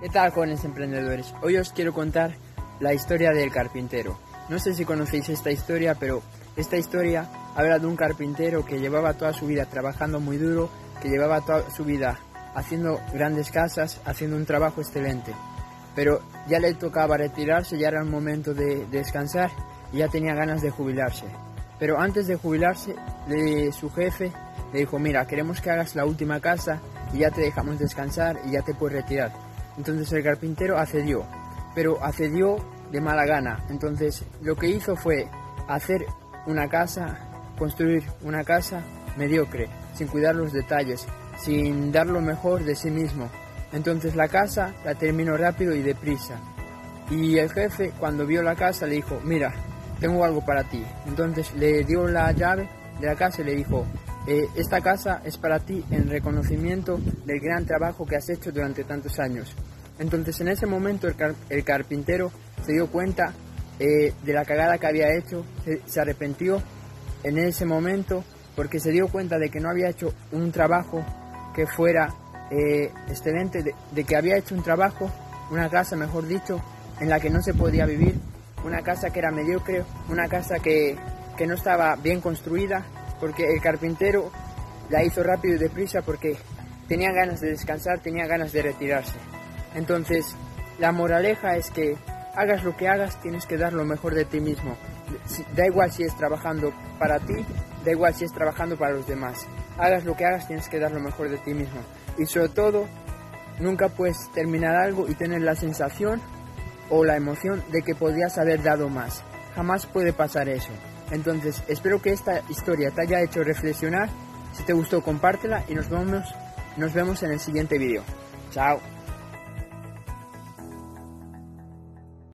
¿Qué tal jóvenes emprendedores? Hoy os quiero contar la historia del carpintero. No sé si conocéis esta historia, pero esta historia habla de un carpintero que llevaba toda su vida trabajando muy duro, que llevaba toda su vida haciendo grandes casas, haciendo un trabajo excelente. Pero ya le tocaba retirarse, ya era el momento de descansar y ya tenía ganas de jubilarse. Pero antes de jubilarse, su jefe le dijo, mira, queremos que hagas la última casa y ya te dejamos descansar y ya te puedes retirar. Entonces el carpintero accedió, pero accedió de mala gana. Entonces lo que hizo fue hacer una casa, construir una casa mediocre, sin cuidar los detalles, sin dar lo mejor de sí mismo. Entonces la casa la terminó rápido y deprisa. Y el jefe cuando vio la casa le dijo, mira, tengo algo para ti. Entonces le dio la llave de la casa y le dijo, eh, esta casa es para ti en reconocimiento del gran trabajo que has hecho durante tantos años. Entonces en ese momento el, carpintero se dio cuenta eh, de la cagada que había hecho, se, arrepintió en ese momento porque se dio cuenta de que no había hecho un trabajo que fuera eh, excelente, de, que había hecho un trabajo, una casa mejor dicho, en la que no se podía vivir, una casa que era mediocre, una casa que, que no estaba bien construida porque el carpintero la hizo rápido y deprisa porque tenía ganas de descansar, tenía ganas de retirarse. Entonces, la moraleja es que hagas lo que hagas, tienes que dar lo mejor de ti mismo. Da igual si es trabajando para ti, da igual si es trabajando para los demás. Hagas lo que hagas, tienes que dar lo mejor de ti mismo. Y sobre todo, nunca puedes terminar algo y tener la sensación o la emoción de que podrías haber dado más. Jamás puede pasar eso. Entonces, espero que esta historia te haya hecho reflexionar. Si te gustó, compártela y nos vemos, nos vemos en el siguiente vídeo. Chao.